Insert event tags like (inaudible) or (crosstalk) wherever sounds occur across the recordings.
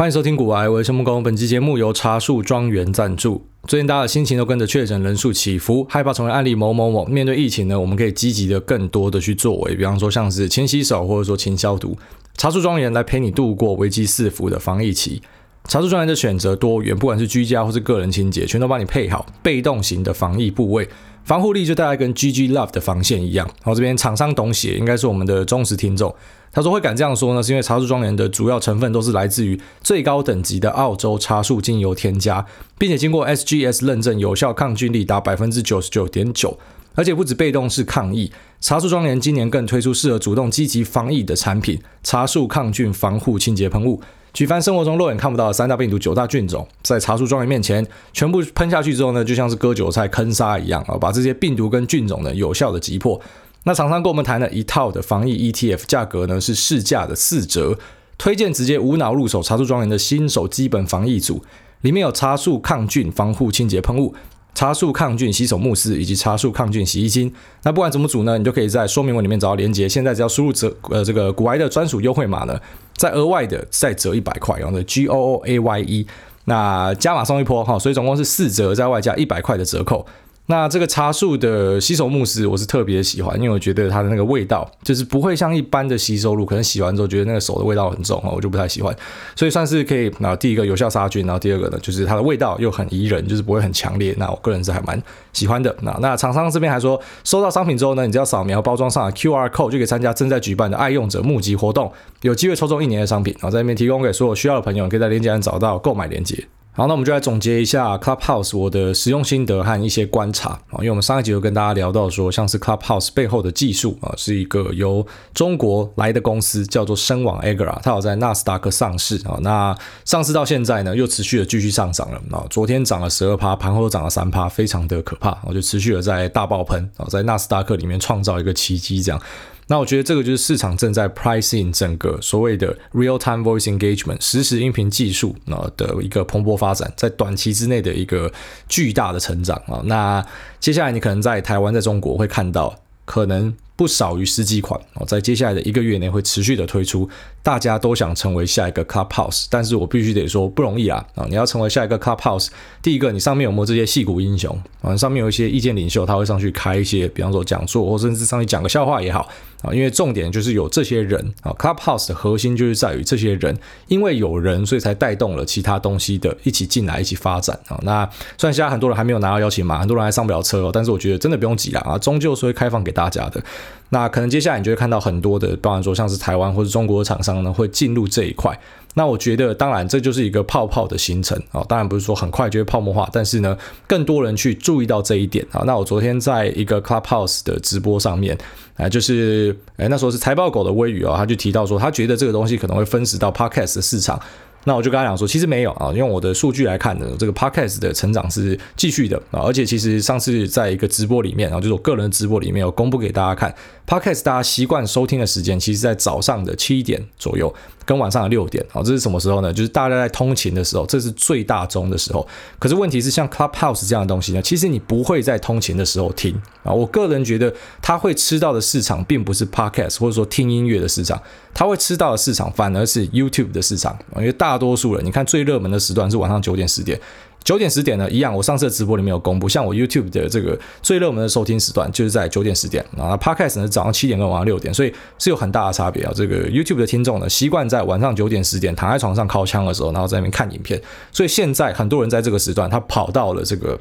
欢迎收听股癌，我是陈木工。本期节目由茶树庄园赞助。最近大家的心情都跟着确诊人数起伏，害怕成为案例某某某。面对疫情呢，我们可以积极的更多的去作为，比方说像是勤洗手，或者说勤消毒。茶树庄园来陪你度过危机四伏的防疫期。茶树庄园的选择多元，不管是居家或是个人清洁，全都帮你配好被动型的防疫部位。防护力就大概跟 GG Love 的防线一样。然后这边厂商懂写，应该是我们的忠实听众。他说会敢这样说呢，是因为茶树庄园的主要成分都是来自于最高等级的澳洲茶树精油添加，并且经过 SGS 认证，有效抗菌力达百分之九十九点九。而且不止被动式抗疫，茶树庄园今年更推出适合主动积极防疫的产品——茶树抗菌防护清洁喷雾。举凡生活中肉眼看不到的三大病毒、九大菌种，在茶树庄园面前全部喷下去之后呢，就像是割韭菜坑杀一样啊，把这些病毒跟菌种呢有效的击破。那厂商跟我们谈了一套的防疫 ETF，价格呢是市价的四折，推荐直接无脑入手茶树庄园的新手基本防疫组，里面有茶树抗菌防护清洁喷雾。茶树抗菌洗手慕斯以及茶树抗菌洗衣精，那不管怎么组呢，你就可以在说明文里面找到连接。现在只要输入折呃这个股癌的专属优惠码呢，再额外的再折一百块，然后呢 G O O A Y E，那加码送一波哈，所以总共是四折，再外加一百块的折扣。那这个茶树的洗手慕斯，我是特别喜欢，因为我觉得它的那个味道就是不会像一般的洗手露，可能洗完之后觉得那个手的味道很重啊，我就不太喜欢。所以算是可以，然后第一个有效杀菌，然后第二个呢，就是它的味道又很宜人，就是不会很强烈。那我个人是还蛮喜欢的。那那厂商这边还说，收到商品之后呢，你只要扫描包装上的 QR code 就可以参加正在举办的爱用者募集活动，有机会抽中一年的商品，然后在那边提供给所有需要的朋友，可以在链接上找到购买链接。好，那我们就来总结一下 Clubhouse 我的使用心得和一些观察啊，因为我们上一集有跟大家聊到说，像是 Clubhouse 背后的技术啊，是一个由中国来的公司，叫做深网 Agra，它有在纳斯达克上市啊，那上市到现在呢，又持续的继续上涨了啊，昨天涨了十二趴，盘后涨了三趴，非常的可怕，我就持续的在大爆喷啊，在纳斯达克里面创造一个奇迹这样。那我觉得这个就是市场正在 pricing 整个所谓的 real time voice engagement 实时音频技术啊的一个蓬勃发展，在短期之内的一个巨大的成长啊。那接下来你可能在台湾、在中国会看到可能。不少于十几款哦，在接下来的一个月内会持续的推出。大家都想成为下一个 Clubhouse，但是我必须得说不容易啊！啊，你要成为下一个 Clubhouse，第一个你上面有没有这些戏骨英雄啊？上面有一些意见领袖，他会上去开一些，比方说讲座，或甚至上去讲个笑话也好啊。因为重点就是有这些人啊，Clubhouse 的核心就是在于这些人，因为有人，所以才带动了其他东西的一起进来，一起发展啊。那虽然现在很多人还没有拿到邀请码，很多人还上不了车哦，但是我觉得真的不用急啦啊，终究是会开放给大家的。那可能接下来你就会看到很多的，包含说像是台湾或者中国的厂商呢，会进入这一块。那我觉得，当然这就是一个泡泡的形成啊，当然不是说很快就会泡沫化，但是呢，更多人去注意到这一点啊。那我昨天在一个 Clubhouse 的直播上面啊，就是诶那时候是财报狗的微雨啊，他就提到说，他觉得这个东西可能会分食到 Podcast 的市场。那我就跟他讲说，其实没有啊，用我的数据来看呢，这个 Podcast 的成长是继续的啊，而且其实上次在一个直播里面啊，就是我个人的直播里面有公布给大家看，Podcast 大家习惯收听的时间，其实在早上的七点左右。跟晚上的六点，啊，这是什么时候呢？就是大家在通勤的时候，这是最大宗的时候。可是问题是，像 Clubhouse 这样的东西呢，其实你不会在通勤的时候听啊。我个人觉得，他会吃到的市场并不是 Podcast 或者说听音乐的市场，他会吃到的市场反而是 YouTube 的市场。因为大多数人，你看最热门的时段是晚上九点十点。九点十点呢，一样，我上次的直播里面有公布，像我 YouTube 的这个最热门的收听时段就是在九点十点啊，那 Podcast 呢早上七点跟晚上六点，所以是有很大的差别啊。这个 YouTube 的听众呢，习惯在晚上九点十点躺在床上靠枪的时候，然后在那边看影片，所以现在很多人在这个时段他跑到了这个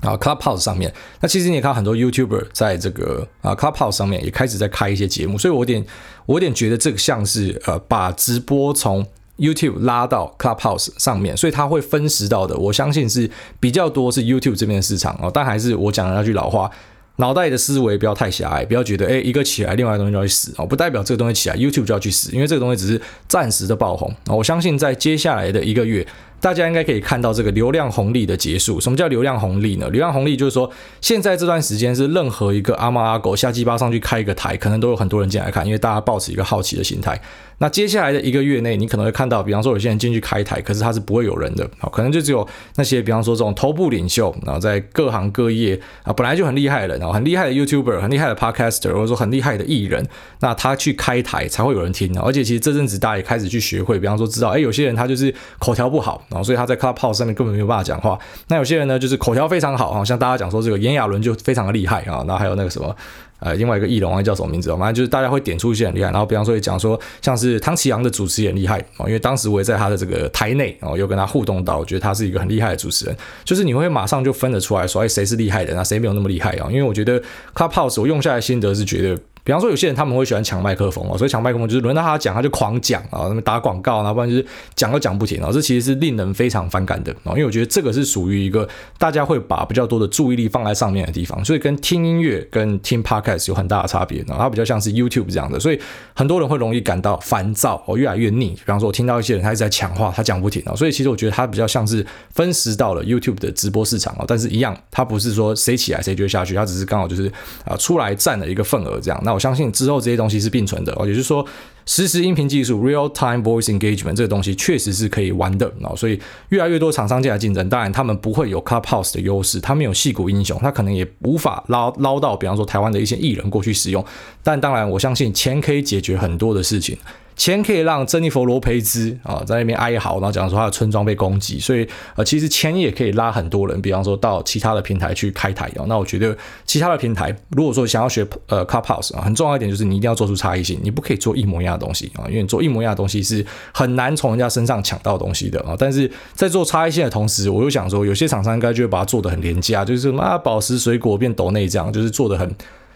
啊 Clubhouse 上面。那其实你也看到很多 YouTuber 在这个啊 Clubhouse 上面也开始在开一些节目，所以我有点我有点觉得这个像是呃把直播从 YouTube 拉到 Clubhouse 上面，所以它会分时到的，我相信是比较多是 YouTube 这边的市场哦。但还是我讲的那句老话，脑袋的思维不要太狭隘，不要觉得诶一个起来，另外一个东西就要去死哦，不代表这个东西起来，YouTube 就要去死，因为这个东西只是暂时的爆红。我相信在接下来的一个月。大家应该可以看到这个流量红利的结束。什么叫流量红利呢？流量红利就是说，现在这段时间是任何一个阿猫阿狗下鸡巴上去开一个台，可能都有很多人进来看，因为大家抱持一个好奇的心态。那接下来的一个月内，你可能会看到，比方说有些人进去开台，可是他是不会有人的，好，可能就只有那些，比方说这种头部领袖，然后在各行各业啊本来就很厉害的人，然后很厉害的 YouTuber，很厉害的 Podcaster，或者说很厉害的艺人，那他去开台才会有人听，而且其实这阵子大家也开始去学会，比方说知道，哎，有些人他就是口条不好，然后所以他在 Clubhouse 上面根本没有办法讲话。那有些人呢，就是口条非常好，好像大家讲说这个炎亚纶就非常的厉害啊，那还有那个什么。呃，另外一个艺人，叫什么名字？反正就是大家会点出一些很厉害，然后比方说也讲说，像是汤奇阳的主持也很厉害哦，因为当时我也在他的这个台内哦，又跟他互动到，我觉得他是一个很厉害的主持人，就是你会马上就分得出来说，哎，谁是厉害的，那谁没有那么厉害啊？因为我觉得 Clubhouse 我用下来心得是觉得。比方说，有些人他们会喜欢抢麦克风哦，所以抢麦克风就是轮到他讲，他就狂讲啊，那么打广告，然后不然就是讲都讲不停啊，这其实是令人非常反感的啊，因为我觉得这个是属于一个大家会把比较多的注意力放在上面的地方，所以跟听音乐跟听 podcast 有很大的差别啊，它比较像是 YouTube 这样的，所以很多人会容易感到烦躁哦，越来越腻。比方说，我听到一些人他一直在抢话，他讲不停啊，所以其实我觉得他比较像是分食到了 YouTube 的直播市场啊，但是一样，他不是说谁起来谁就下去，他只是刚好就是啊出来占了一个份额这样。那我相信之后这些。东西是并存的哦，也就是说，实时音频技术 （real time voice engagement） 这个东西确实是可以玩的哦，所以越来越多厂商进来竞争，当然他们不会有 Clubhouse 的优势，他们有戏骨英雄，他可能也无法捞捞到，比方说台湾的一些艺人过去使用，但当然我相信钱可以解决很多的事情。钱可以让珍妮佛罗培兹啊在那边哀嚎，然后讲说他的村庄被攻击，所以呃其实钱也可以拉很多人，比方说到其他的平台去开台哦。那我觉得其他的平台如果说想要学呃 Clubhouse 啊，很重要一点就是你一定要做出差异性，你不可以做一模一样的东西啊，因为你做一模一样的东西是很难从人家身上抢到东西的啊。但是在做差异性的同时，我又想说有些厂商应该就会把它做得很廉价，就是什么啊宝石水果变斗内这样，就是做得很。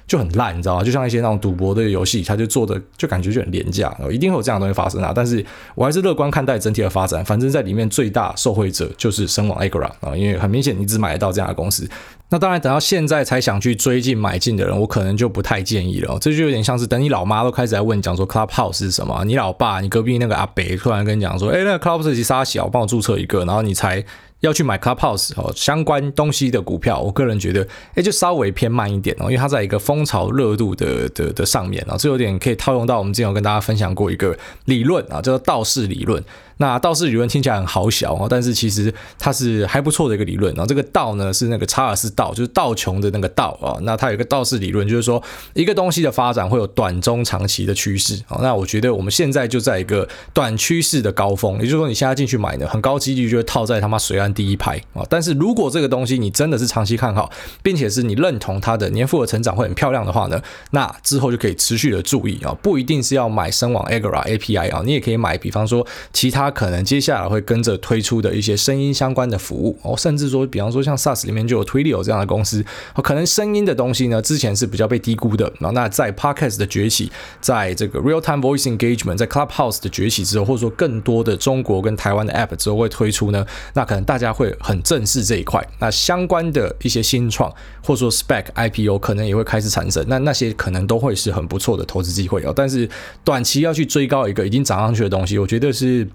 就很烂，你知道吗？就像一些那种赌博的游戏，它就做的就感觉就很廉价，一定会有这样的东西发生啊。但是我还是乐观看待整体的发展，反正在里面最大受惠者就是声网 Agora 啊，因为很明显你只买得到这样的公司。那当然，等到现在才想去追进买进的人，我可能就不太建议了。这就有点像是等你老妈都开始来问讲说 Clubhouse 是什么，你老爸、你隔壁那个阿伯突然跟你讲说，哎，那个 Clubhouse 是啥小，帮我注册一个，然后你才。要去买 Clubhouse 哦，相关东西的股票，我个人觉得，哎，就稍微偏慢一点哦，因为它在一个风潮热度的的的上面啊，这有点可以套用到我们之前有跟大家分享过一个理论啊，叫做道氏理论。那道氏理论听起来很好小哦，但是其实它是还不错的一个理论。然后这个道呢是那个查尔斯道，就是道琼的那个道啊。那它有一个道氏理论，就是说一个东西的发展会有短中长期的趋势啊。那我觉得我们现在就在一个短趋势的高峰，也就是说你现在进去买呢，很高几率就会套在他妈水岸第一排啊。但是如果这个东西你真的是长期看好，并且是你认同它的年复合成长会很漂亮的话呢，那之后就可以持续的注意啊，不一定是要买声网 Agora API 啊，你也可以买，比方说其他。可能接下来会跟着推出的一些声音相关的服务哦，甚至说，比方说像 SaaS 里面就有 Twilio 这样的公司，可能声音的东西呢，之前是比较被低估的。然后那在 Podcast 的崛起，在这个 Real Time Voice Engagement，在 Clubhouse 的崛起之后，或者说更多的中国跟台湾的 App 之后会推出呢，那可能大家会很正视这一块。那相关的一些新创或者说 Spec IPO 可能也会开始产生，那那些可能都会是很不错的投资机会哦。但是短期要去追高一个已经涨上去的东西，我觉得是。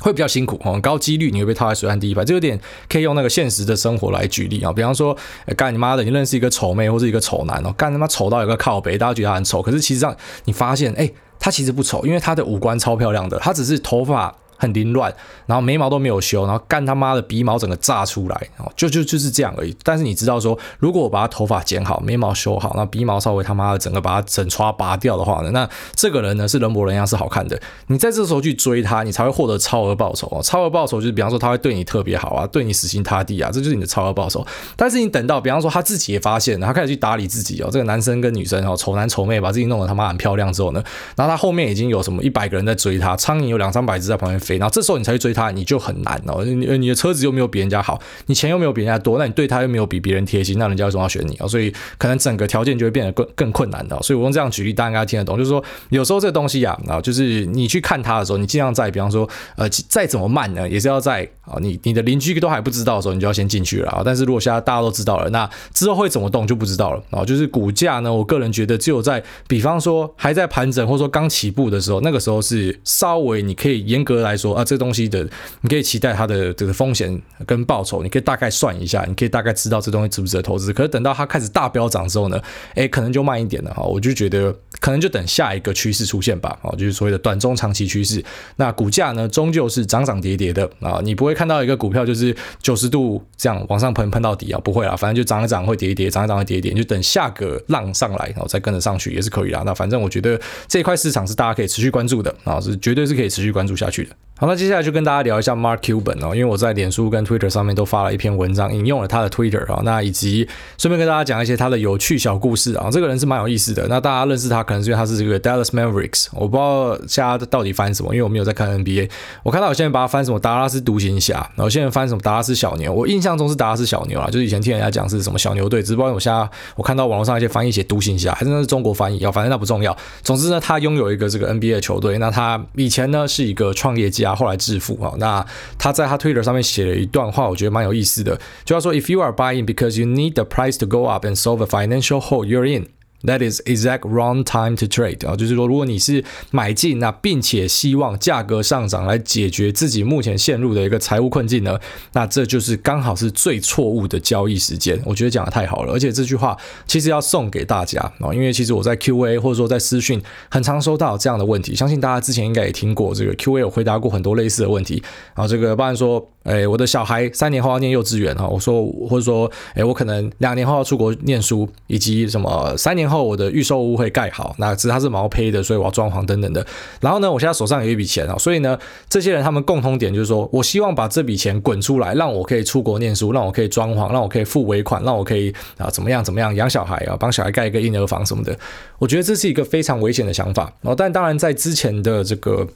会比较辛苦，很高几率你会被套在水岸第一排，这有点可以用那个现实的生活来举例啊，比方说，干你妈的，你认识一个丑妹或是一个丑男哦，干他妈丑到有个靠背，大家觉得他很丑，可是其实上你发现，哎，他其实不丑，因为他的五官超漂亮的，他只是头发。很凌乱，然后眉毛都没有修，然后干他妈的鼻毛整个炸出来，哦，就就就是这样而已。但是你知道说，如果我把他头发剪好，眉毛修好，那鼻毛稍微他妈的整个把他整刷拔掉的话呢，那这个人呢是人模人样是好看的。你在这时候去追他，你才会获得超额报酬哦。超额报酬就是比方说他会对你特别好啊，对你死心塌地啊，这就是你的超额报酬。但是你等到比方说他自己也发现，他开始去打理自己哦，这个男生跟女生哦，丑男丑妹把自己弄得他妈很漂亮之后呢，然后他后面已经有什么一百个人在追他，苍蝇有两三百只在旁边然后这时候你才去追。他你就很难哦，你你的车子又没有比人家好，你钱又没有比人家多，那你对他又没有比别人贴心，那人家为什么要选你啊？所以可能整个条件就会变得更更困难的。所以我用这样举例，大家应该听得懂，就是说有时候这东西啊，啊，就是你去看他的时候，你尽量在，比方说，呃，再怎么慢呢，也是要在啊，你你的邻居都还不知道的时候，你就要先进去了啊。但是如果现在大家都知道了，那之后会怎么动就不知道了啊。就是股价呢，我个人觉得只有在，比方说还在盘整或者说刚起步的时候，那个时候是稍微你可以严格来说啊，这个东西的你可以期待它的这个风险跟报酬，你可以大概算一下，你可以大概知道这东西值不值得投资。可是等到它开始大飙涨之后呢，哎，可能就慢一点了哈。我就觉得可能就等下一个趋势出现吧，啊，就是所谓的短中长期趋势。那股价呢，终究是涨涨跌跌的啊，你不会看到一个股票就是九十度这样往上喷喷到底啊，不会啊，反正就涨一涨会跌一跌，涨一涨会跌一跌，就等下个浪上来，然后再跟着上去也是可以啦。那反正我觉得这块市场是大家可以持续关注的啊，是绝对是可以持续关注下去的。好，那接下来就跟大家聊一下 Mark Cuban 哦，因为我在脸书跟 Twitter 上面都发了一篇文章，引用了他的 Twitter 啊，那以及顺便跟大家讲一些他的有趣小故事啊。这个人是蛮有意思的，那大家认识他可能是因为他是这个 Dallas Mavericks，我不知道现在到底翻什么，因为我没有在看 NBA。我看到有些人把他翻什么达拉斯独行侠，然后有些人翻什么达拉斯小牛，我印象中是达拉斯小牛啊，就是以前听人家讲是什么小牛队，只不过我现在我看到网络上一些翻译写独行侠，还是那是中国翻译啊，反正那不重要。总之呢，他拥有一个这个 NBA 球队，那他以前呢是一个创业家，后来致富啊。那他在他 Twitter 上面写了一段话，我觉得蛮有意思的，就要说：If you are buying because you need the price to go up and solve a financial hole you're in。That is exact wrong time to trade 啊，就是说，如果你是买进那，并且希望价格上涨来解决自己目前陷入的一个财务困境呢，那这就是刚好是最错误的交易时间。我觉得讲的太好了，而且这句话其实要送给大家啊，因为其实我在 Q&A 或者说在私讯很常收到这样的问题，相信大家之前应该也听过这个 Q&A，有回答过很多类似的问题。然后这个包含说，哎，我的小孩三年后要念幼稚园哈，我说或者说，哎，我可能两年后要出国念书，以及什么三年后我的预售屋会盖好，那只是它是毛坯的，所以我要装潢等等的。然后呢，我现在手上有一笔钱啊，所以呢，这些人他们共同点就是说我希望把这笔钱滚出来，让我可以出国念书，让我可以装潢，让我可以付尾款，让我可以啊怎么样怎么样养小孩啊，帮小孩盖一个婴儿房什么的。我觉得这是一个非常危险的想法。然后，但当然在之前的这个。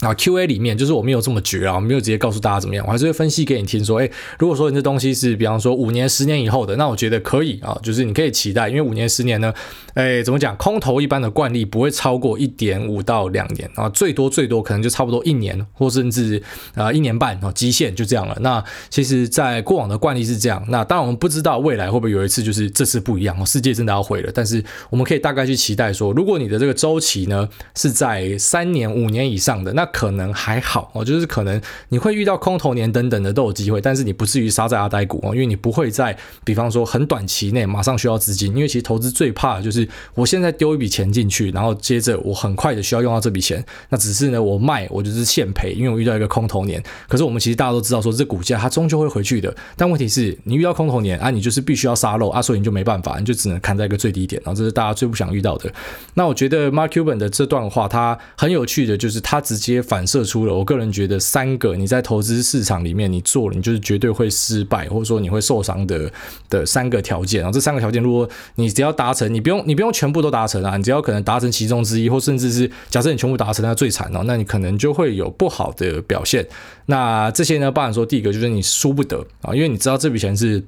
啊，Q&A 里面就是我没有这么绝啊，我没有直接告诉大家怎么样，我还是会分析给你听。说，诶，如果说你这东西是，比方说五年、十年以后的，那我觉得可以啊，就是你可以期待，因为五年、十年呢，诶，怎么讲，空头一般的惯例不会超过一点五到两年啊，最多最多可能就差不多一年，或甚至啊一年半啊，极限就这样了。那其实，在过往的惯例是这样。那当然我们不知道未来会不会有一次就是这次不一样，世界真的要毁了。但是我们可以大概去期待说，如果你的这个周期呢是在三年、五年以上的，那可能还好哦，就是可能你会遇到空头年等等的都有机会，但是你不至于杀在阿呆股哦，因为你不会在比方说很短期内马上需要资金，因为其实投资最怕的就是我现在丢一笔钱进去，然后接着我很快的需要用到这笔钱，那只是呢我卖我就是现赔，因为我遇到一个空头年。可是我们其实大家都知道说这股价它终究会回去的，但问题是你遇到空头年啊，你就是必须要杀肉啊，所以你就没办法，你就只能砍在一个最低点，然后这是大家最不想遇到的。那我觉得 Mark Cuban 的这段话它很有趣的就是他直接也反。射出了，我个人觉得三个你在投资市场里面你做了，你就是绝对会失败，或者说你会受伤的的三个条件。然后这三个条件，如果你只要达成，你不用你不用全部都达成啊，你只要可能达成其中之一，或甚至是假设你全部达成，那最惨哦，那你可能就会有不好的表现。那这些呢，包含说第一个就是你输不得啊，因为你知道这笔钱是。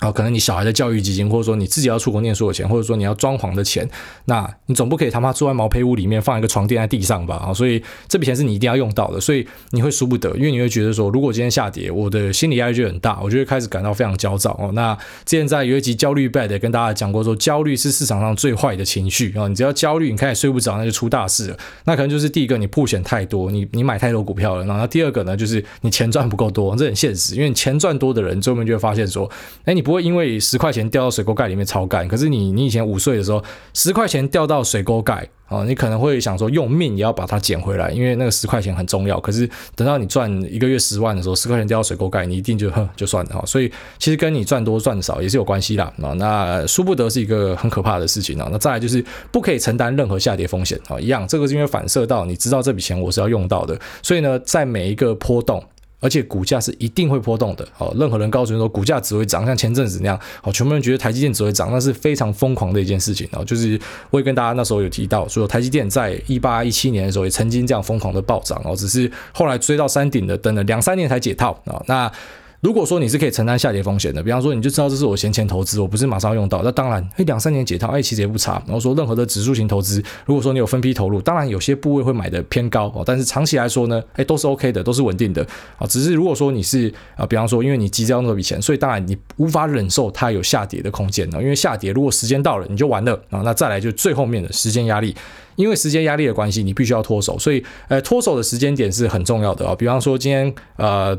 啊，可能你小孩的教育基金，或者说你自己要出国念书的钱，或者说你要装潢的钱，那你总不可以他妈住在毛坯屋里面放一个床垫在地上吧？啊，所以这笔钱是你一定要用到的，所以你会输不得，因为你会觉得说，如果今天下跌，我的心理压力就很大，我就会开始感到非常焦躁哦。那之前在有一集焦虑 bad 跟大家讲过说，焦虑是市场上最坏的情绪啊，你只要焦虑，你开始睡不着，那就出大事了。那可能就是第一个，你曝险太多，你你买太多股票了，然后第二个呢，就是你钱赚不够多，这很现实，因为你钱赚多的人，最后面就会发现说，哎，你不不会因为十块。块钱掉到水沟盖里面超干，可是你你以前五岁的时候，十块钱掉到水沟盖啊，你可能会想说用命也要把它捡回来，因为那个十块钱很重要。可是等到你赚一个月十万的时候，十块钱掉到水沟盖，你一定就哼就算了哈。所以其实跟你赚多赚少也是有关系啦啊。那输不得是一个很可怕的事情啊。那再来就是不可以承担任何下跌风险啊，一样这个是因为反射到你知道这笔钱我是要用到的，所以呢，在每一个波动。而且股价是一定会波动的，哦，任何人告诉你说股价只会涨，像前阵子那样，哦，全部人觉得台积电只会涨，那是非常疯狂的一件事情，哦，就是我也跟大家那时候有提到，说台积电在一八一七年的时候也曾经这样疯狂的暴涨，哦，只是后来追到山顶的，等了两三年才解套，啊，那。如果说你是可以承担下跌风险的，比方说你就知道这是我闲钱投资，我不是马上用到，那当然，哎，两三年解套，哎，其实也不差。然后说任何的指数型投资，如果说你有分批投入，当然有些部位会买的偏高哦，但是长期来说呢，哎，都是 OK 的，都是稳定的啊。只是如果说你是啊，比方说因为你急着要那笔钱，所以当然你无法忍受它有下跌的空间啊，因为下跌如果时间到了你就完了啊。那再来就最后面的时间压力。因为时间压力的关系，你必须要脱手，所以呃，脱手的时间点是很重要的啊。比方说今天呃。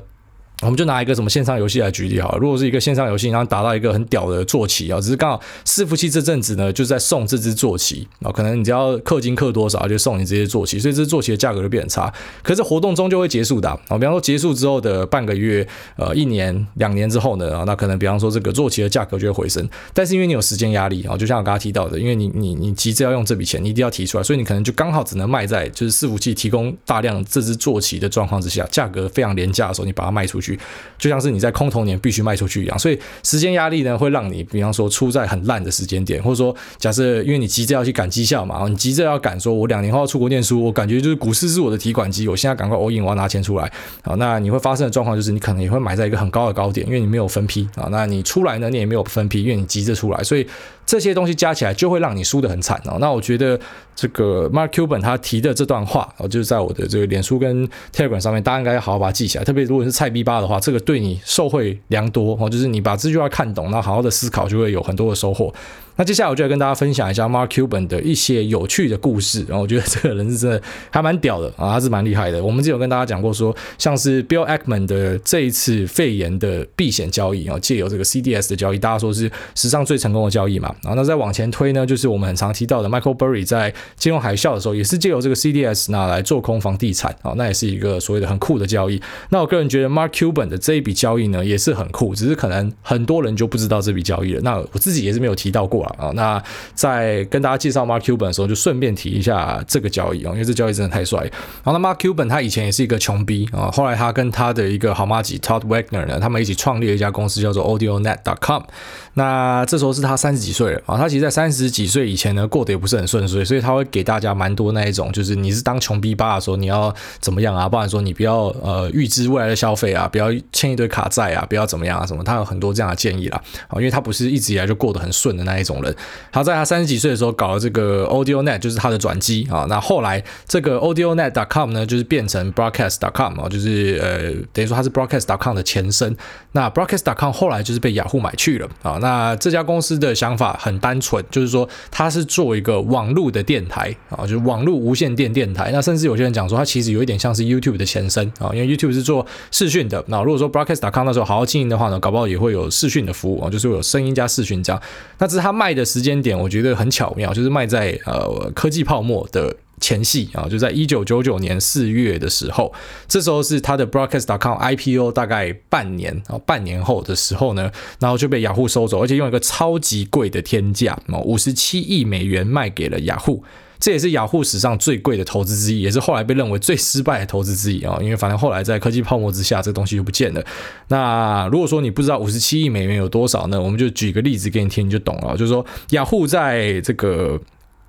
我们就拿一个什么线上游戏来举例哈，如果是一个线上游戏，然后达到一个很屌的坐骑啊，只是刚好伺服器这阵子呢，就在送这只坐骑啊，可能你只要氪金氪多少，就送你这些坐骑，所以这只坐骑的价格就变很差。可是活动终究会结束的啊，比方说结束之后的半个月、呃一年、两年之后呢，啊，那可能比方说这个坐骑的价格就会回升，但是因为你有时间压力啊，就像我刚刚提到的，因为你你你急着要用这笔钱，你一定要提出来，所以你可能就刚好只能卖在就是伺服器提供大量这只坐骑的状况之下，价格非常廉价的时候，你把它卖出去，就像是。你在空头年必须卖出去一样，所以时间压力呢，会让你，比方说出在很烂的时间点，或者说假设因为你急着要去赶绩效嘛，你急着要赶，说我两年后要出国念书，我感觉就是股市是我的提款机，我现在赶快 all in，我要拿钱出来，好，那你会发生的状况就是你可能也会买在一个很高的高点，因为你没有分批啊，那你出来呢，你也没有分批，因为你急着出来，所以。这些东西加起来就会让你输得很惨哦。那我觉得这个 Mark Cuban 他提的这段话哦，就是在我的这个脸书跟 Telegram 上面，大家应该要好好把它记起来。特别如果是菜逼吧的话，这个对你受惠良多哦。就是你把这句话看懂，然后好好的思考，就会有很多的收获。那接下来我就来跟大家分享一下 Mark Cuban 的一些有趣的故事。然后我觉得这个人是真的还蛮屌的啊，他是蛮厉害的。我们之前有跟大家讲过说，像是 Bill Ackman 的这一次肺炎的避险交易啊，借由这个 CDS 的交易，大家说是史上最成功的交易嘛。然后那再往前推呢，就是我们很常提到的 Michael Burry 在金融海啸的时候，也是借由这个 CDS 拿来做空房地产啊，那也是一个所谓的很酷的交易。那我个人觉得 Mark Cuban 的这一笔交易呢，也是很酷，只是可能很多人就不知道这笔交易了。那我自己也是没有提到过啊。那在跟大家介绍 Mark Cuban 的时候，就顺便提一下这个交易啊，因为这交易真的太帅。然后那 Mark Cuban 他以前也是一个穷逼啊，后来他跟他的一个好妈吉 Todd Wagner 呢，他们一起创立了一家公司叫做 AudioNet.com。那这时候是他三十几岁了啊，他其实在三十几岁以前呢，过得也不是很顺遂，所以他会给大家蛮多那一种，就是你是当穷逼爸的时候，你要怎么样啊？不然说你不要呃预支未来的消费啊，不要欠一堆卡债啊，不要怎么样啊什么，他有很多这样的建议啦啊，因为他不是一直以来就过得很顺的那一种人。他在他三十几岁的时候搞了这个 AudioNet，就是他的转机啊。那后来这个 AudioNet.com 呢，就是变成 Broadcast.com 啊，就是呃等于说它是 Broadcast.com 的前身。那 Broadcast.com 后来就是被雅虎买去了啊。那这家公司的想法很单纯，就是说它是做一个网络的电台啊，就是网络无线电电台。那甚至有些人讲说，它其实有一点像是 YouTube 的前身啊，因为 YouTube 是做视讯的。那如果说 Broadcast.com 那时候好好经营的话呢，搞不好也会有视讯的服务啊，就是会有声音加视讯这样。那只是它卖的时间点，我觉得很巧妙，就是卖在呃科技泡沫的前戏啊，就在一九九九年四月的时候，这时候是他的 Broadcast.com IPO 大概半年啊，半年后的时候呢，然后就被雅虎收走，而且用一个超级贵的天价啊，五十七亿美元卖给了雅虎，这也是雅虎史上最贵的投资之一，也是后来被认为最失败的投资之一啊，因为反正后来在科技泡沫之下，这东西就不见了。那如果说你不知道五十七亿美元有多少呢，我们就举个例子给你听，你就懂了，就是说雅虎在这个。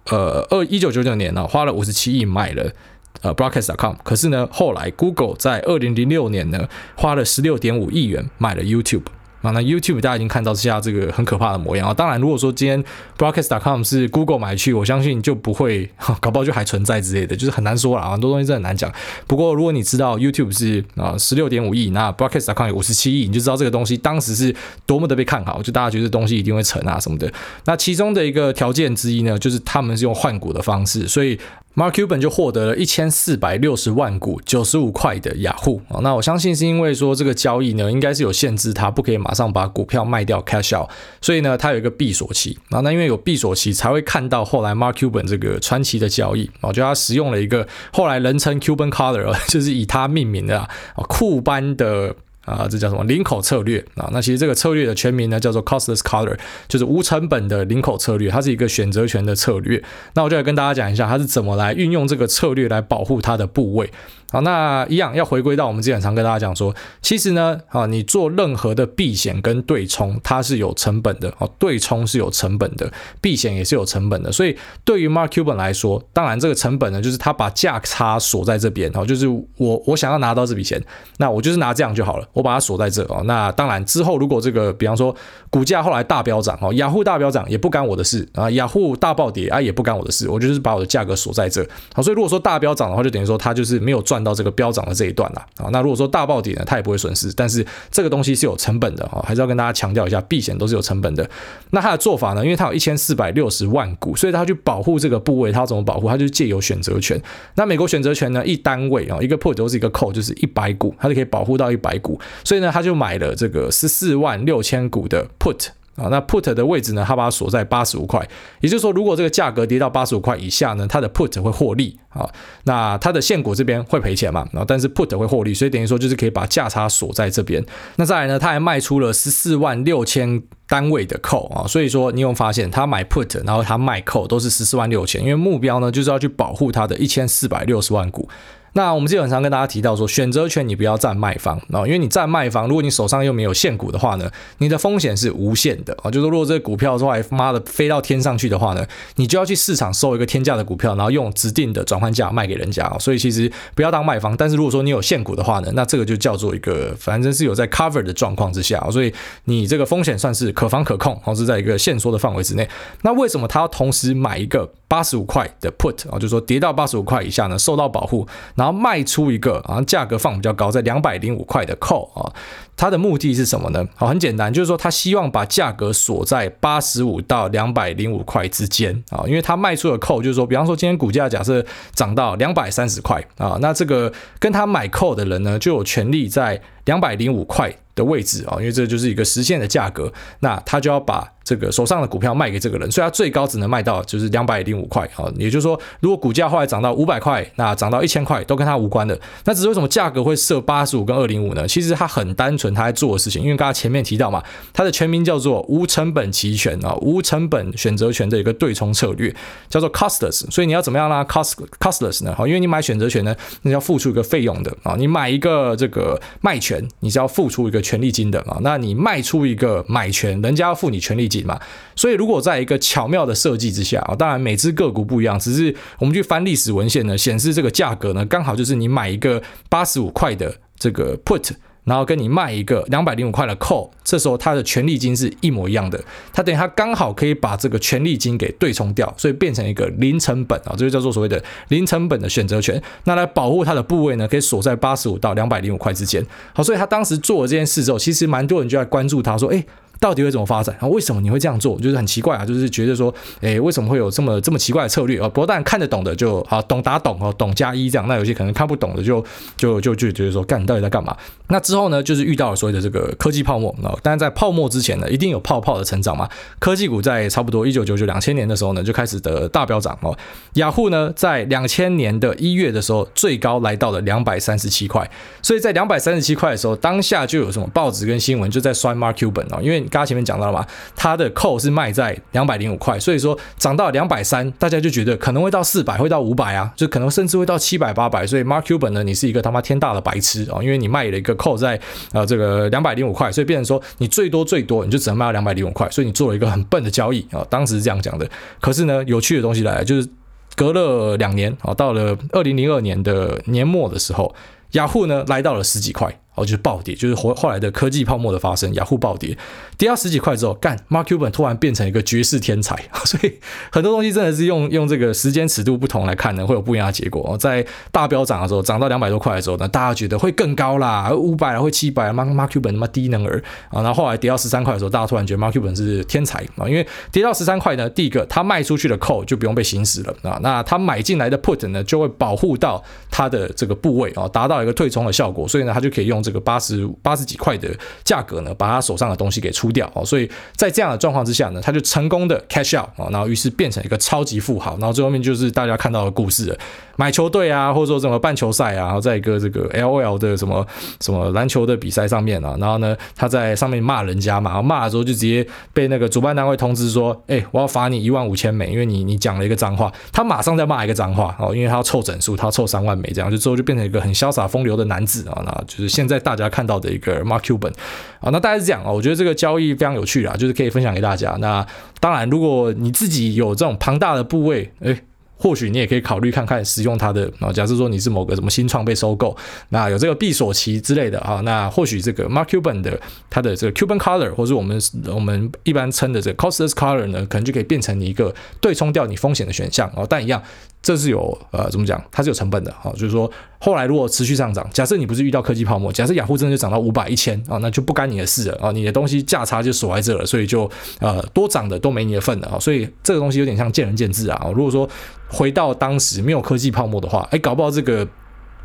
呃，二一九九九年呢，花了五十七亿买了呃 Broadcast.com，可是呢，后来 Google 在二零零六年呢，花了十六点五亿元买了 YouTube。啊，那 YouTube 大家已经看到现在这个很可怕的模样啊。当然，如果说今天 Broadcast.com 是 Google 买去，我相信就不会，(laughs) 搞不好就还存在之类的，就是很难说了。很多东西真的很难讲。不过，如果你知道 YouTube 是啊十六点五亿，那 Broadcast.com 有五十七亿，你就知道这个东西当时是多么的被看好，就大家觉得东西一定会成啊什么的。那其中的一个条件之一呢，就是他们是用换股的方式，所以。Mark Cuban 就获得了一千四百六十万股九十五块的雅虎。啊，那我相信是因为说这个交易呢，应该是有限制，他不可以马上把股票卖掉 cash out，所以呢，他有一个闭锁期。啊，那因为有闭锁期，才会看到后来 Mark Cuban 这个传奇的交易。啊，就他使用了一个后来人称 Cuban Color，(laughs) 就是以他命名的啊，库班的。啊，这叫什么领口策略啊？那其实这个策略的全名呢，叫做 Costless Color，就是无成本的领口策略，它是一个选择权的策略。那我就来跟大家讲一下，它是怎么来运用这个策略来保护它的部位。好，那一样要回归到我们之前常跟大家讲说，其实呢，啊，你做任何的避险跟对冲，它是有成本的，哦，对冲是有成本的，避险也是有成本的。所以对于 Mark Cuban 来说，当然这个成本呢，就是他把价差锁在这边，哦，就是我我想要拿到这笔钱，那我就是拿这样就好了，我把它锁在这哦。那当然之后如果这个，比方说股价后来大飙涨，哦，雅虎大飙涨也不干我的事啊，雅虎大暴跌啊也不干我的事，我就是把我的价格锁在这。好，所以如果说大飙涨的话，就等于说他就是没有赚到这个飙涨的这一段了啊。那如果说大暴跌呢，它也不会损失，但是这个东西是有成本的啊，还是要跟大家强调一下，避险都是有成本的。那它的做法呢，因为它有一千四百六十万股，所以他去保护这个部位，他要怎么保护？他就借由选择权。那美国选择权呢，一单位啊，一个 put 都是一个 call，就是一百股，它就可以保护到一百股。所以呢，他就买了这个十四万六千股的 put。啊，那 put 的位置呢？它把它锁在八十五块，也就是说，如果这个价格跌到八十五块以下呢，它的 put 会获利啊。那它的现股这边会赔钱嘛？然后但是 put 会获利，所以等于说就是可以把价差锁在这边。那再来呢，他还卖出了十四万六千单位的 call 啊，所以说你有发现他买 put，然后他卖 call 都是十四万六千，因为目标呢就是要去保护他的一千四百六十万股。那我们基本上跟大家提到说，选择权你不要占卖方啊，因为你占卖方，如果你手上又没有现股的话呢，你的风险是无限的啊。就是如果这个股票说哎妈的飞到天上去的话呢，你就要去市场收一个天价的股票，然后用指定的转换价卖给人家。所以其实不要当卖方，但是如果说你有现股的话呢，那这个就叫做一个反正是有在 cover 的状况之下，所以你这个风险算是可防可控，或是在一个限缩的范围之内。那为什么他要同时买一个八十五块的 put 啊？就是说跌到八十五块以下呢，受到保护。然后卖出一个啊，价格放比较高，在两百零五块的 call 啊，它的目的是什么呢？好，很简单，就是说他希望把价格锁在八十五到两百零五块之间啊，因为他卖出的扣就是说，比方说今天股价假设涨到两百三十块啊，那这个跟他买扣的人呢，就有权利在两百零五块的位置啊，因为这就是一个实现的价格，那他就要把。这个手上的股票卖给这个人，所以他最高只能卖到就是两百零五块啊，也就是说，如果股价后来涨到五百块，那涨到一千块都跟他无关的。那只是为什么价格会设八十五跟二零五呢？其实他很单纯，他在做的事情，因为刚才前面提到嘛，它的全名叫做无成本期权啊，无成本选择权的一个对冲策略，叫做 costless。所以你要怎么样呢？cost costless 呢？好，因为你买选择权呢，你要付出一个费用的啊，你买一个这个卖权，你是要付出一个权利金的啊，那你卖出一个买权，人家要付你权利金。嘛，所以如果在一个巧妙的设计之下啊，当然每只个股不一样，只是我们去翻历史文献呢，显示这个价格呢，刚好就是你买一个八十五块的这个 put，然后跟你卖一个两百零五块的 call，这时候他的权利金是一模一样的，他等于他刚好可以把这个权利金给对冲掉，所以变成一个零成本啊，这就叫做所谓的零成本的选择权。那来保护他的部位呢，可以锁在八十五到两百零五块之间。好，所以他当时做了这件事之后，其实蛮多人就在关注他说，哎。到底会怎么发展？然后为什么你会这样做？就是很奇怪啊，就是觉得说，哎，为什么会有这么这么奇怪的策略啊？不过当然看得懂的就啊，懂打懂哦，懂加一这样。那有些可能看不懂的就就就就觉得说，干你到底在干嘛？那之后呢，就是遇到了所谓的这个科技泡沫啊。但是在泡沫之前呢，一定有泡泡的成长嘛。科技股在差不多一九九九两千年的时候呢，就开始的大飙涨哦。雅虎呢，在两千年的一月的时候，最高来到了两百三十七块。所以在两百三十七块的时候，当下就有什么报纸跟新闻就在酸 Mark Cuban 哦，因为。刚刚前面讲到了嘛，它的 call 是卖在两百零五块，所以说涨到两百三，大家就觉得可能会到四百，会到五百啊，就可能甚至会到七百、八百。所以 Mark Cuban 呢，你是一个他妈天大的白痴啊，因为你卖了一个 call 在呃这个两百零五块，所以变成说你最多最多你就只能卖到两百零五块，所以你做了一个很笨的交易啊。当时是这样讲的。可是呢，有趣的东西来了，就是隔了两年啊，到了二零零二年的年末的时候，雅虎呢来到了十几块。哦，就是暴跌，就是后后来的科技泡沫的发生，雅虎暴跌，跌到十几块之后，干，Mark Cuban 突然变成一个绝世天才，(laughs) 所以很多东西真的是用用这个时间尺度不同来看呢，会有不一样的结果。在大飙涨的时候，涨到两百多块的时候呢，大家觉得会更高啦，五百啊，会七百，Mark Mark Cuban 他妈低能儿啊。然后后来跌到十三块的时候，大家突然觉得 Mark Cuban 是天才啊，因为跌到十三块呢，第一个他卖出去的 call 就不用被行使了啊，那他买进来的 put 呢就会保护到他的这个部位啊，达到一个对冲的效果，所以呢，他就可以用这个八十八十几块的价格呢，把他手上的东西给出掉哦。所以在这样的状况之下呢，他就成功的 cash out 啊，然后于是变成一个超级富豪。然后最后面就是大家看到的故事了，买球队啊，或者说什么办球赛啊，然后在一个这个 LOL 的什么什么篮球的比赛上面啊，然后呢，他在上面骂人家嘛，然后骂的时候就直接被那个主办单位通知说，哎，我要罚你一万五千美，因为你你讲了一个脏话。他马上再骂一个脏话哦，因为他要凑整数，他要凑三万美这样，就之后就变成一个很潇洒风流的男子啊，那就是现在在大家看到的一个 Mark Cuban 啊，那大概是这样啊，我觉得这个交易非常有趣啊，就是可以分享给大家。那当然，如果你自己有这种庞大的部位，哎。或许你也可以考虑看看使用它的啊，假设说你是某个什么新创被收购，那有这个闭锁期之类的啊，那或许这个 Mark Cuban 的它的这个 Cuban Color，或者我们我们一般称的这个 Costless Color 呢，可能就可以变成你一个对冲掉你风险的选项哦。但一样，这是有呃怎么讲，它是有成本的哦，就是说后来如果持续上涨，假设你不是遇到科技泡沫，假设雅虎真的就涨到五百一千啊，那就不干你的事了啊，你的东西价差就锁在这了，所以就呃多涨的都没你的份了啊，所以这个东西有点像见仁见智啊。如果说回到当时没有科技泡沫的话，哎，搞不好这个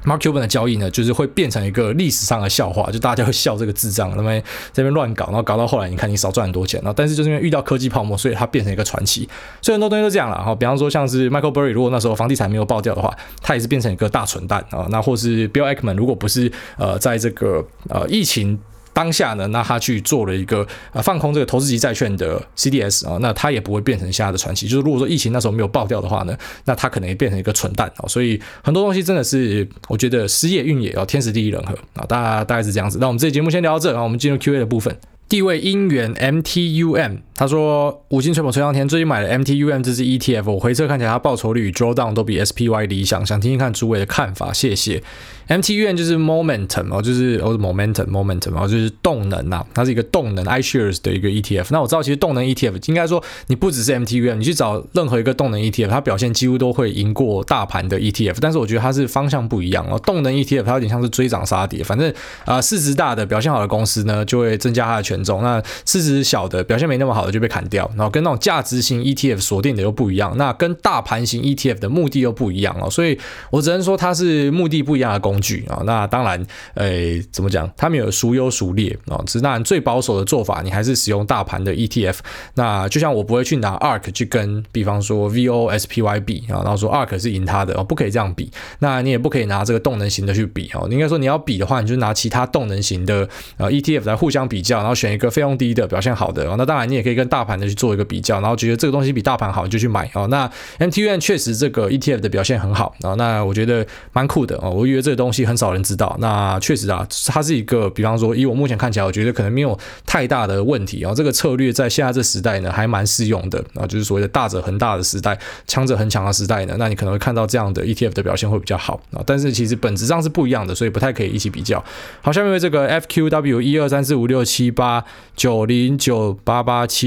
Mark Cuban 的交易呢，就是会变成一个历史上的笑话，就大家会笑这个智障，那么这边乱搞，然后搞到后来，你看你少赚很多钱，然后但是就是因为遇到科技泡沫，所以它变成一个传奇。所以很多东西都这样了哈，比方说像是 Michael Burry，如果那时候房地产没有爆掉的话，他也是变成一个大蠢蛋啊。那或是 Bill Ackman，如果不是呃在这个呃疫情。当下呢，那他去做了一个呃放空这个投资级债券的 CDS 啊，那他也不会变成现在的传奇。就是如果说疫情那时候没有爆掉的话呢，那他可能也变成一个蠢蛋啊。所以很多东西真的是，我觉得时也运也要天时地利人和啊，大大概是这样子。那我们这节目先聊到这，然后我们进入 Q&A 的部分。地位因缘 MTUM，他说五星吹捧吹上天，最近买了 MTUM 这支 ETF，我回测看起来它报酬率与 drawdown 都比 SPY 理想，想听听看诸位的看法，谢谢。MTUM 就是 momentum 哦，就是哦 momentum momentum 哦，就是动能呐、它是一个动能 iShares 的一个 ETF。那我知道其实动能 ETF 应该说你不只是 MTUM，你去找任何一个动能 ETF，它表现几乎都会赢过大盘的 ETF。但是我觉得它是方向不一样哦，动能 ETF 它有点像是追涨杀跌，反正啊、市值大的表现好的公司呢就会增加它的权重。那市值小的表现没那么好就被砍掉，然后跟那种价值型 ETF 锁定的又不一样，那跟大盘型 ETF 的目的又不一样哦，所以我只能说它是目的不一样的工具啊。那当然，诶，怎么讲？他们有孰优孰劣啊？只是当然最保守的做法，你还是使用大盘的 ETF。那就像我不会去拿 ARK 去跟，比方说 VOSPY 比啊，然后说 ARK 是赢它的哦，不可以这样比。那你也不可以拿这个动能型的去比哦。你应该说你要比的话，你就拿其他动能型的呃 ETF 来互相比较，然后选。一个费用低的表现好的，那当然你也可以跟大盘的去做一个比较，然后觉得这个东西比大盘好，你就去买哦。那 MTUM 确实这个 ETF 的表现很好啊，那我觉得蛮酷的哦。我以为这个东西很少人知道，那确实啊，它是一个，比方说以我目前看起来，我觉得可能没有太大的问题啊。这个策略在现在这时代呢，还蛮适用的啊，就是所谓的大者恒大的时代，强者恒强的时代呢，那你可能会看到这样的 ETF 的表现会比较好啊。但是其实本质上是不一样的，所以不太可以一起比较。好，下面为这个 FQW 一二三四五六七八。九零九八八七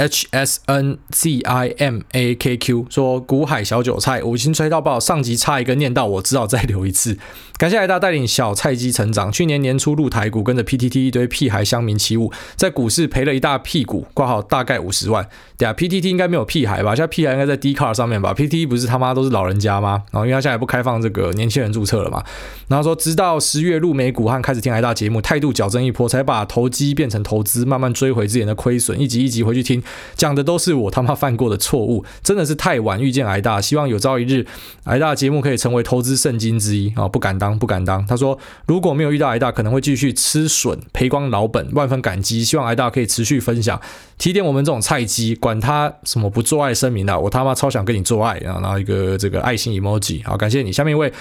h s n z i m a k q 说：“股海小韭菜，五星吹到爆。上集差一个念到，我只好再留一次。感谢海大带领小菜鸡成长。去年年初入台股，跟着 PTT 一堆屁孩乡民起舞，在股市赔了一大屁股，挂号大概五十万。对啊，PTT 应该没有屁孩吧？现在屁孩应该在 D Car 上面吧？PTT 不是他妈都是老人家吗？然后因为他现在不开放这个年轻人注册了嘛。然后说，直到十月入美股和开始听海大节目，态度矫正一波，才把投机变成投资，慢慢追回之前的亏损，一集一集回去听。”讲的都是我他妈犯过的错误，真的是太晚遇见癌大，希望有朝一日癌大节目可以成为投资圣经之一啊！不敢当，不敢当。他说如果没有遇到癌大，可能会继续吃笋，赔光老本，万分感激。希望癌大可以持续分享，提点我们这种菜鸡，管他什么不做爱声明的，我他妈超想跟你做爱啊！然后一个这个爱心 emoji，好，感谢你。下面一位。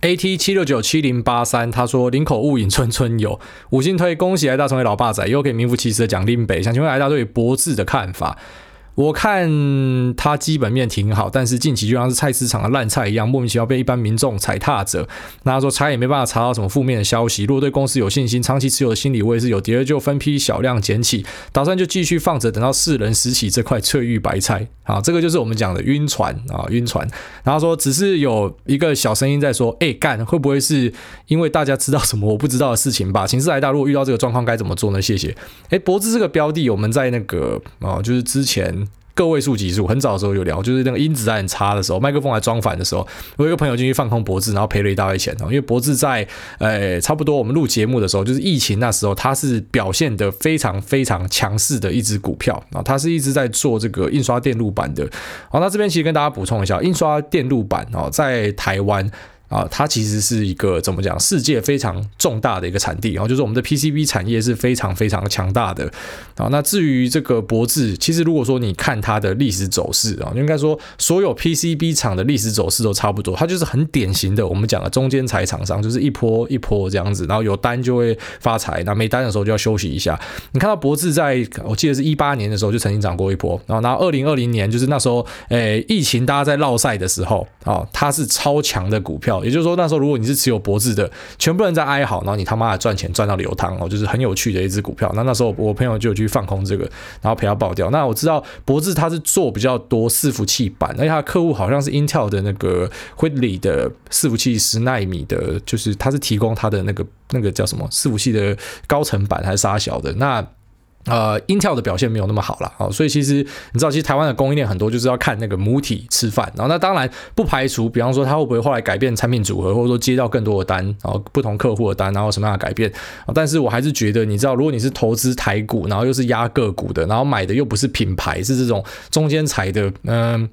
AT 七六九七零八三，他说林口雾隐村村有五星推，恭喜艾大成为老爸仔，又可以名副其实的讲林北。想请问艾大对于博智的看法？我看他基本面挺好，但是近期就像是菜市场的烂菜一样，莫名其妙被一般民众踩踏着。那他说查也没办法查到什么负面的消息。如果对公司有信心，长期持有的心理我也是有，跌了就分批小量捡起，打算就继续放着，等到世人拾起这块翠玉白菜。啊，这个就是我们讲的晕船啊，晕船。然后说只是有一个小声音在说，哎，干会不会是因为大家知道什么我不知道的事情吧？情势来大，如果遇到这个状况该怎么做呢？谢谢。哎，博智这个标的，我们在那个啊，就是之前。个位数级数，很早的时候有聊，就是那个音质在很差的时候，麦克风还装反的时候，我有一个朋友进去放空博智，然后赔了一大堆钱哦。因为博智在呃差不多我们录节目的时候，就是疫情那时候，它是表现得非常非常强势的一只股票啊，它是一直在做这个印刷电路板的。好，那这边其实跟大家补充一下，印刷电路板哦，在台湾。啊，它其实是一个怎么讲？世界非常重大的一个产地，然后就是我们的 PCB 产业是非常非常强大的。啊，那至于这个博智，其实如果说你看它的历史走势啊，应该说所有 PCB 厂的历史走势都差不多，它就是很典型的我们讲的中间材厂商，就是一波一波这样子，然后有单就会发财，那没单的时候就要休息一下。你看到博智在我记得是一八年的时候就曾经涨过一波，然后然后二零二零年就是那时候，诶，疫情大家在绕赛的时候啊，它是超强的股票。也就是说，那时候如果你是持有博智的，全部人在哀嚎，然后你他妈的赚钱赚到流汤哦，就是很有趣的一只股票。那那时候我朋友就有去放空这个，然后赔他爆掉。那我知道博智他是做比较多伺服器板，而且他的客户好像是 Intel 的那个 Whitley 的伺服器十纳米的，就是他是提供他的那个那个叫什么伺服器的高层板还是杀小的那。呃，Intel 的表现没有那么好了啊，所以其实你知道，其实台湾的供应链很多就是要看那个母体吃饭，然后那当然不排除，比方说他会不会后来改变产品组合，或者说接到更多的单，然后不同客户的单，然后什么样的改变？但是我还是觉得，你知道，如果你是投资台股，然后又是压个股的，然后买的又不是品牌，是这种中间材的，嗯、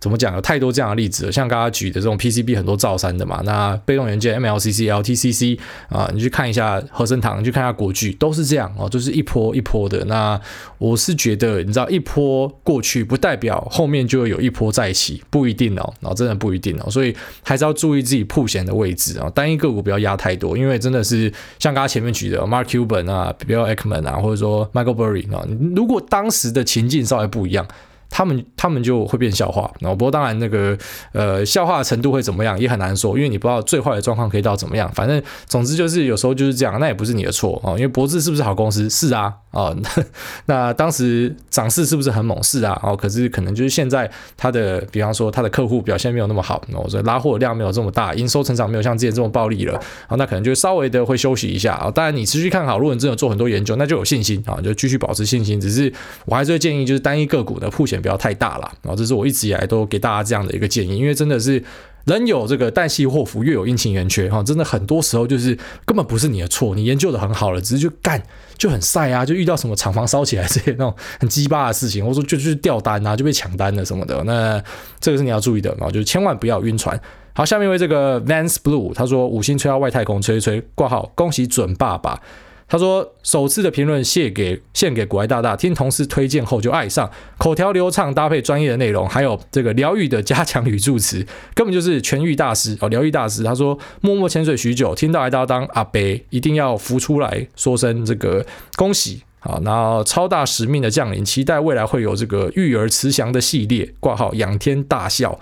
怎么讲？有太多这样的例子了，像刚刚举的这种 PCB 很多造山的嘛，那被动元件 MLCC、LTCC 啊，你去看一下和生堂，去看一下国巨，都是这样哦，就是一波一波的。那我是觉得，你知道，一波过去不代表后面就会有一波再起，不一定哦，然后真的不一定哦，所以还是要注意自己曝险的位置啊，单一个股不要压太多，因为真的是像刚刚前面举的 Mark Cuban 啊、Bill Ackman 啊，或者说 Michael Burry 啊，如果当时的情境稍微不一样。他们他们就会变笑话，然后不过当然那个呃笑话的程度会怎么样也很难说，因为你不知道最坏的状况可以到怎么样。反正总之就是有时候就是这样，那也不是你的错啊。因为博智是不是好公司？是啊啊。(laughs) 那，当时涨势是不是很猛？是啊。哦，可是可能就是现在它的，比方说它的客户表现没有那么好，哦，所以拉货量没有这么大，营收成长没有像之前这么暴力了。啊，那可能就稍微的会休息一下啊。当然你持续看好，如果你真的做很多研究，那就有信心啊，就继续保持信心。只是我还是会建议，就是单一个股的曝险。不要太大了，然后这是我一直以来都给大家这样的一个建议，因为真的是人有这个旦夕祸福，月有阴晴圆缺哈，真的很多时候就是根本不是你的错，你研究的很好了，只是就干就很晒啊，就遇到什么厂房烧起来这些那种很鸡巴的事情，或者说就去掉单啊，就被抢单了什么的，那这个是你要注意的，然后就千万不要晕船。好，下面为这个 Vance Blue 他说五星吹到外太空吹一吹挂号，恭喜准爸爸。他说：“首次的评论献给献给国外大大，听同事推荐后就爱上，口条流畅，搭配专业的内容，还有这个疗愈的加强语助词，根本就是痊愈大师哦，疗愈大师。”他说：“默默潜水许久，听到还要当阿伯，一定要浮出来说声这个恭喜啊！然后超大使命的降临，期待未来会有这个育儿慈祥的系列挂号，仰天大笑。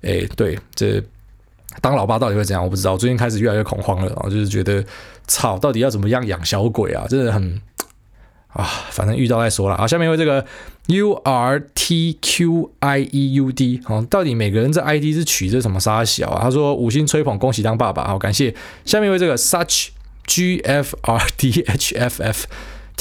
哎，对，这当老爸到底会怎样？我不知道。最近开始越来越恐慌了啊，就是觉得。”操，到底要怎么样养小鬼啊？真的很啊，反正遇到再说了啊。下面为这个 U R T Q I E U D，哦，到底每个人这 ID 是取这什么沙小啊？他说五星吹捧，恭喜当爸爸，好感谢。下面为这个 Such G F R D H F F。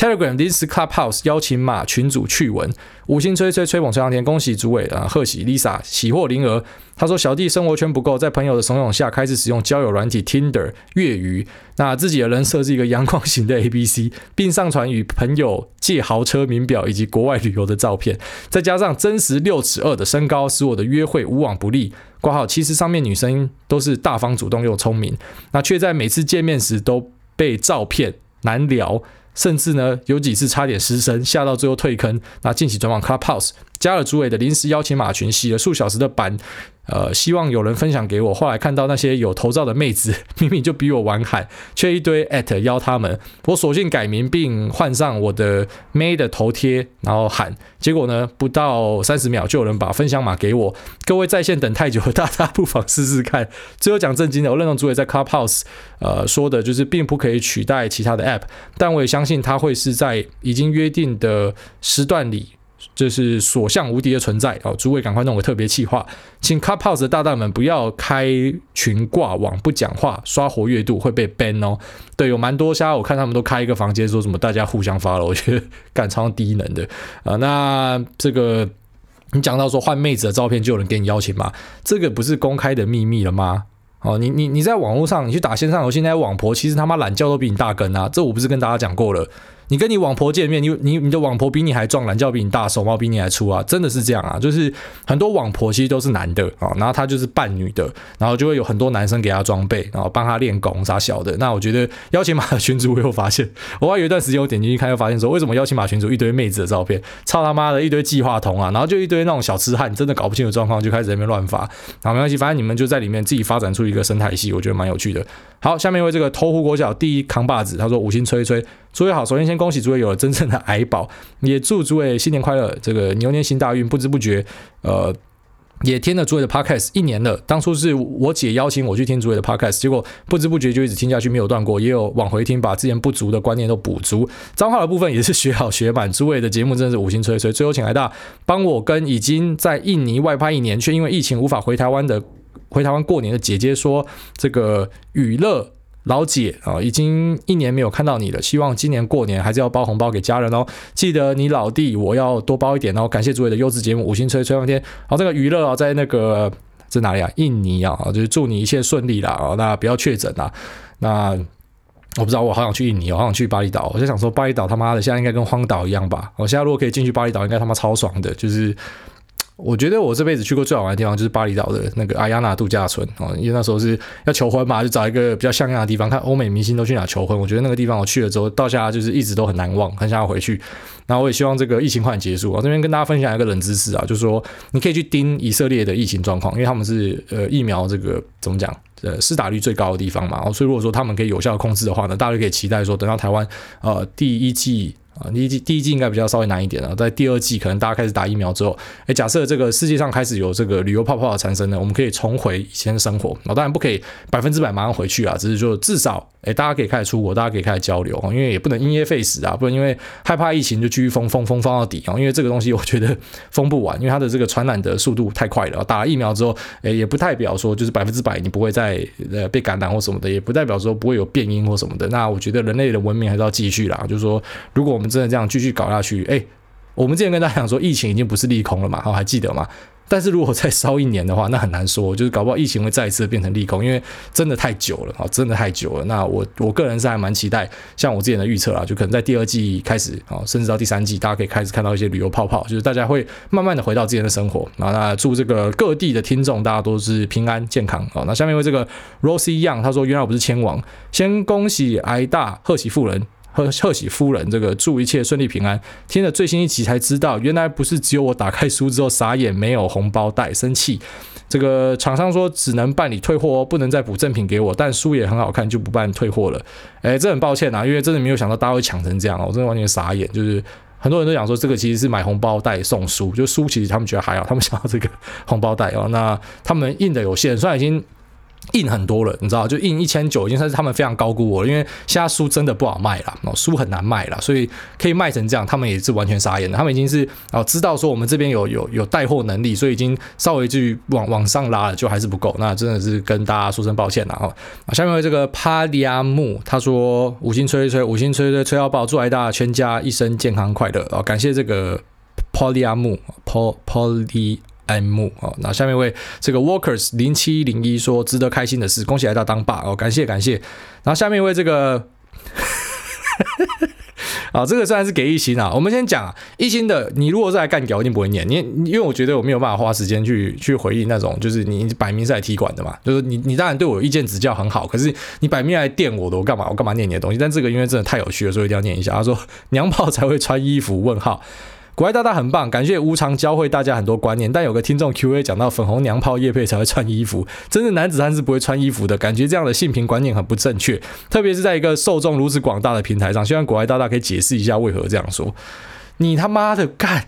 Telegram 临时 Clubhouse 邀请码群主趣闻，五星吹吹吹捧吹上天，恭喜主委啊！贺喜 Lisa 喜获麟儿。他说小弟生活圈不够，在朋友的怂恿下开始使用交友软体 Tinder 月余。那自己的人设是一个阳光型的 ABC，并上传与朋友借豪车名表以及国外旅游的照片，再加上真实六尺二的身高，使我的约会无往不利。挂号其实上面女生都是大方主动又聪明，那却在每次见面时都被照片难聊。甚至呢，有几次差点失身，吓到最后退坑。那近期转往 Clubhouse，加了诸位的临时邀请码群，洗了数小时的板，呃，希望有人分享给我。后来看到那些有头照的妹子，(laughs) 明明就比我晚喊，却一堆艾特邀他们，我索性改名并换上我的妹的头贴，然后喊。结果呢，不到三十秒就有人把分享码给我。各位在线等太久了，大家不妨试试看。最后讲正经的，我认同主委在 Clubhouse 呃说的，就是并不可以取代其他的 App，但我也相信它会是在已经约定的时段里。就是所向无敌的存在哦！诸位赶快弄个特别企划，请 Clubhouse 的大大们不要开群挂网不讲话，刷活跃度会被 ban 哦。对，有蛮多虾，我看他们都开一个房间，说什么大家互相发了，我觉得干超低能的啊、那这个你讲到说换妹子的照片就有人给你邀请吗？这个不是公开的秘密了吗？哦，你你你在网络上你去打线上游戏，那些网婆其实他妈懒觉都比你大根啊！这我不是跟大家讲过了？你跟你网婆见面，你你你的网婆比你还壮，懒觉比你大，手毛比你还粗啊！真的是这样啊！就是很多网婆其实都是男的啊，然后他就是扮女的，然后就会有很多男生给他装备，然后帮他练功啥小的。那我觉得邀请码的群主我有发现，(laughs) 我还有一段时间我点进去看，又发现说为什么邀请码群主一堆妹子的照片，操他妈的一堆计划筒啊，然后就一堆那种小痴汉，真的搞不清楚状况，就开始在那边乱发。好，没关系，反正你们就在里面自己发展出一个生态系，我觉得蛮有趣的。好，下面一位这个偷湖国小第一扛把子，他说五星吹吹，诸位好，首先先恭喜诸位有了真正的矮宝，也祝诸位新年快乐，这个牛年行大运，不知不觉，呃，也听了诸位的 podcast 一年了，当初是我姐邀请我去听诸位的 podcast，结果不知不觉就一直听下去，没有断过，也有往回听，把之前不足的观念都补足，脏话的部分也是学好学满，诸位的节目真的是五星吹吹，最后请来大帮我跟已经在印尼外派一年，却因为疫情无法回台湾的。回台湾过年的姐姐说：“这个娱乐老姐啊，已经一年没有看到你了，希望今年过年还是要包红包给家人哦。记得你老弟，我要多包一点哦。感谢诸位的优质节目，五星吹吹上天。好，这个娱乐啊，在那个在哪里啊？印尼啊，就是祝你一切顺利啦啊，那不要确诊啦。那我不知道，我好想去印尼，我好想去巴厘岛。我就想说，巴厘岛他妈的现在应该跟荒岛一样吧？我现在如果可以进去巴厘岛，应该他妈超爽的，就是。”我觉得我这辈子去过最好玩的地方就是巴厘岛的那个阿亚纳度假村哦，因为那时候是要求婚嘛，就找一个比较像样的地方。看欧美明星都去哪求婚，我觉得那个地方我去了之后，到现在就是一直都很难忘，很想要回去。然后我也希望这个疫情快点结束。我这边跟大家分享一个冷知识啊，就是说你可以去盯以色列的疫情状况，因为他们是呃疫苗这个怎么讲呃施打率最高的地方嘛，所以如果说他们可以有效控制的话呢，大家可以期待说等到台湾呃第一季。啊，第一季第一季应该比较稍微难一点了，在第二季可能大家开始打疫苗之后，哎，假设这个世界上开始有这个旅游泡泡的产生呢，我们可以重回以前的生活。那当然不可以百分之百马上回去啊，只是说至少诶，大家可以开始出国，大家可以开始交流，因为也不能因噎废食啊，不能因为害怕疫情就继续封封封封到底啊，因为这个东西我觉得封不完，因为它的这个传染的速度太快了。打了疫苗之后，诶，也不代表说就是百分之百你不会再呃被感染或什么的，也不代表说不会有变因或什么的。那我觉得人类的文明还是要继续啦，就是说如果我们真的这样继续搞。下去，哎，我们之前跟大家讲说，疫情已经不是利空了嘛，好，还记得吗？但是如果再烧一年的话，那很难说，(laughs) 就是搞不好疫情会再一次变成利空，因为真的太久了啊，真的太久了。那我我个人是还蛮期待，像我之前的预测啦，就可能在第二季开始啊，甚至到第三季，大家可以开始看到一些旅游泡泡，就是大家会慢慢的回到之前的生活。啊那祝这个各地的听众大家都是平安健康。啊，那下面为这个 Rosie Young 他说，原来我不是千王，先恭喜挨大贺喜富人。贺 (laughs) 贺喜夫人，这个祝一切顺利平安。听了最新一集才知道，原来不是只有我打开书之后傻眼，没有红包袋，生气。这个厂商说只能办理退货哦，不能再补赠品给我，但书也很好看，就不办退货了。哎，这很抱歉啊，因为真的没有想到大家会抢成这样哦，我真的完全傻眼。就是很多人都想说，这个其实是买红包袋送书，就书其实他们觉得还好，他们想要这个红包袋哦。那他们印的有限，虽然已经。印很多了，你知道，就印一千九，已经算是他们非常高估我了。因为现在书真的不好卖了，书很难卖了，所以可以卖成这样，他们也是完全傻眼的。他们已经是哦，知道说我们这边有有有带货能力，所以已经稍微去往往上拉了，就还是不够。那真的是跟大家说声抱歉了哈。下面这个帕利亚木他说五星吹吹，五星吹吹吹到爆，祝爱大全家一生健康快乐哦。感谢这个帕利亚木，Paul Paul M 哦，那下面一位这个 Walkers 零七零一说值得开心的事，恭喜来到当爸哦，感谢感谢。然后下面一位这个，啊，(laughs) 这个虽然是给一星啊，我们先讲啊，一星的，你如果是来干屌，一定不会念，你因为我觉得我没有办法花时间去去回应那种，就是你摆明是来踢馆的嘛，就是你你当然对我有意见指教很好，可是你摆明来电我的，我干嘛我干嘛念你的东西？但这个因为真的太有趣了，所以一定要念一下。他说娘炮才会穿衣服？问号。国外大大很棒，感谢无偿教会大家很多观念。但有个听众 Q A 讲到粉红娘炮业配才会穿衣服，真的男子汉是不会穿衣服的，感觉这样的性平观念很不正确，特别是在一个受众如此广大的平台上。希望国外大大可以解释一下为何这样说。你他妈的干！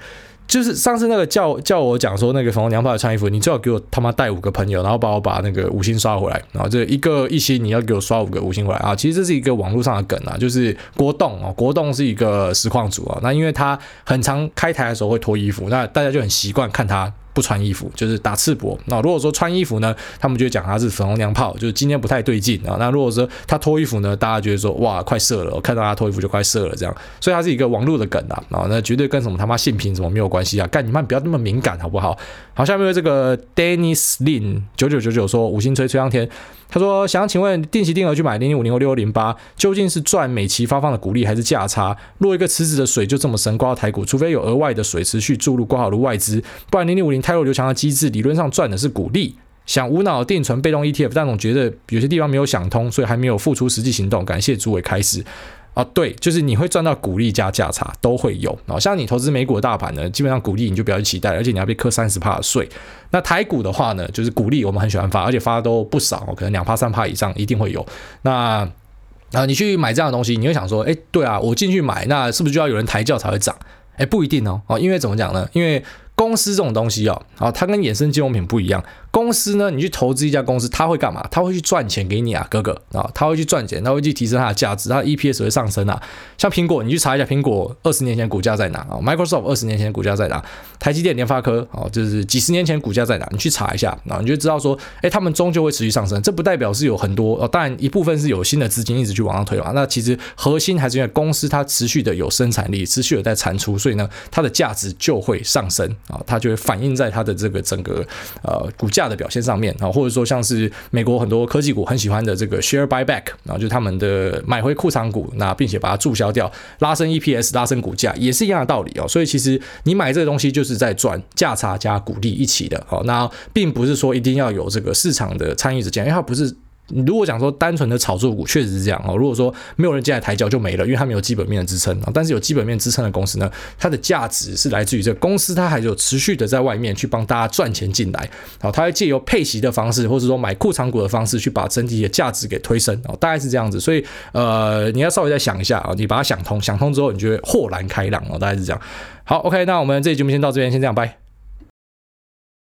就是上次那个叫叫我讲说那个粉红娘炮穿衣服，你最好给我他妈带五个朋友，然后帮我把那个五星刷回来，然后这一个一星你要给我刷五个五星回来啊！其实这是一个网络上的梗啊，就是国栋哦，国栋是一个实况组啊，那因为他很常开台的时候会脱衣服，那大家就很习惯看他。不穿衣服就是打赤膊。那如果说穿衣服呢，他们就讲他是粉红娘炮，就是今天不太对劲啊。那如果说他脱衣服呢，大家觉得说哇快射了，我看到他脱衣服就快射了这样。所以他是一个网络的梗啊，啊那绝对跟什么他妈性平什么没有关系啊。干你妈不要那么敏感好不好？好，下面这个 Dennis Lin 九九九九说五星吹吹上天。他说：“想请问，定期定额去买零零五零或六六零八，究竟是赚美期发放的股利，还是价差？若一个池子的水就这么深刮到台股，除非有额外的水持续注入挂好的外资，不然零零五零泰弱留强的机制，理论上赚的是股利。想无脑定存被动 ETF，但总觉得有些地方没有想通，所以还没有付出实际行动。感谢诸位开始。”啊，对，就是你会赚到股利加价差都会有啊。像你投资美股的大盘呢，基本上股利你就不要去期待，而且你要被扣三十趴的税。那台股的话呢，就是股利我们很喜欢发，而且发都不少，可能两趴三趴以上一定会有。那啊，你去买这样的东西，你会想说，哎，对啊，我进去买，那是不是就要有人抬轿才会涨？哎，不一定哦。哦，因为怎么讲呢？因为公司这种东西哦，啊，它跟衍生金融品不一样。公司呢，你去投资一家公司，他会干嘛？他会去赚钱给你啊，哥哥啊，他会去赚钱，他会去提升它的价值，它的 EPS 会上升啊。像苹果，你去查一下苹果二十年前股价在哪啊？Microsoft 二十年前股价在哪？台积电、联发科啊，就是几十年前股价在哪？你去查一下啊，你就知道说，哎，他们终究会持续上升。这不代表是有很多哦，当然一部分是有新的资金一直去往上推嘛。那其实核心还是因为公司它持续的有生产力，持续有在产出，所以呢，它的价值就会上升啊，它就会反映在它的这个整个呃股价的表现上面。啊，或者说像是美国很多科技股很喜欢的这个 share buyback，然后就是他们的买回库藏股，那并且把它注销掉，拉升 EPS，拉升股价，也是一样的道理哦。所以其实你买这个东西就是在赚价差加股利一起的，好，那并不是说一定要有这个市场的参与者进来，因为它不是。如果讲说单纯的炒作股，确实是这样哦。如果说没有人进来抬轿就没了，因为它没有基本面的支撑啊。但是有基本面支撑的公司呢，它的价值是来自于这个公司，它还有持续的在外面去帮大家赚钱进来。好，它会借由配息的方式，或者说买库藏股的方式，去把整体的价值给推升哦。大概是这样子。所以呃，你要稍微再想一下啊，你把它想通，想通之后，你就会豁然开朗哦。大概是这样。好，OK，那我们这期节目先到这边，先这样，拜。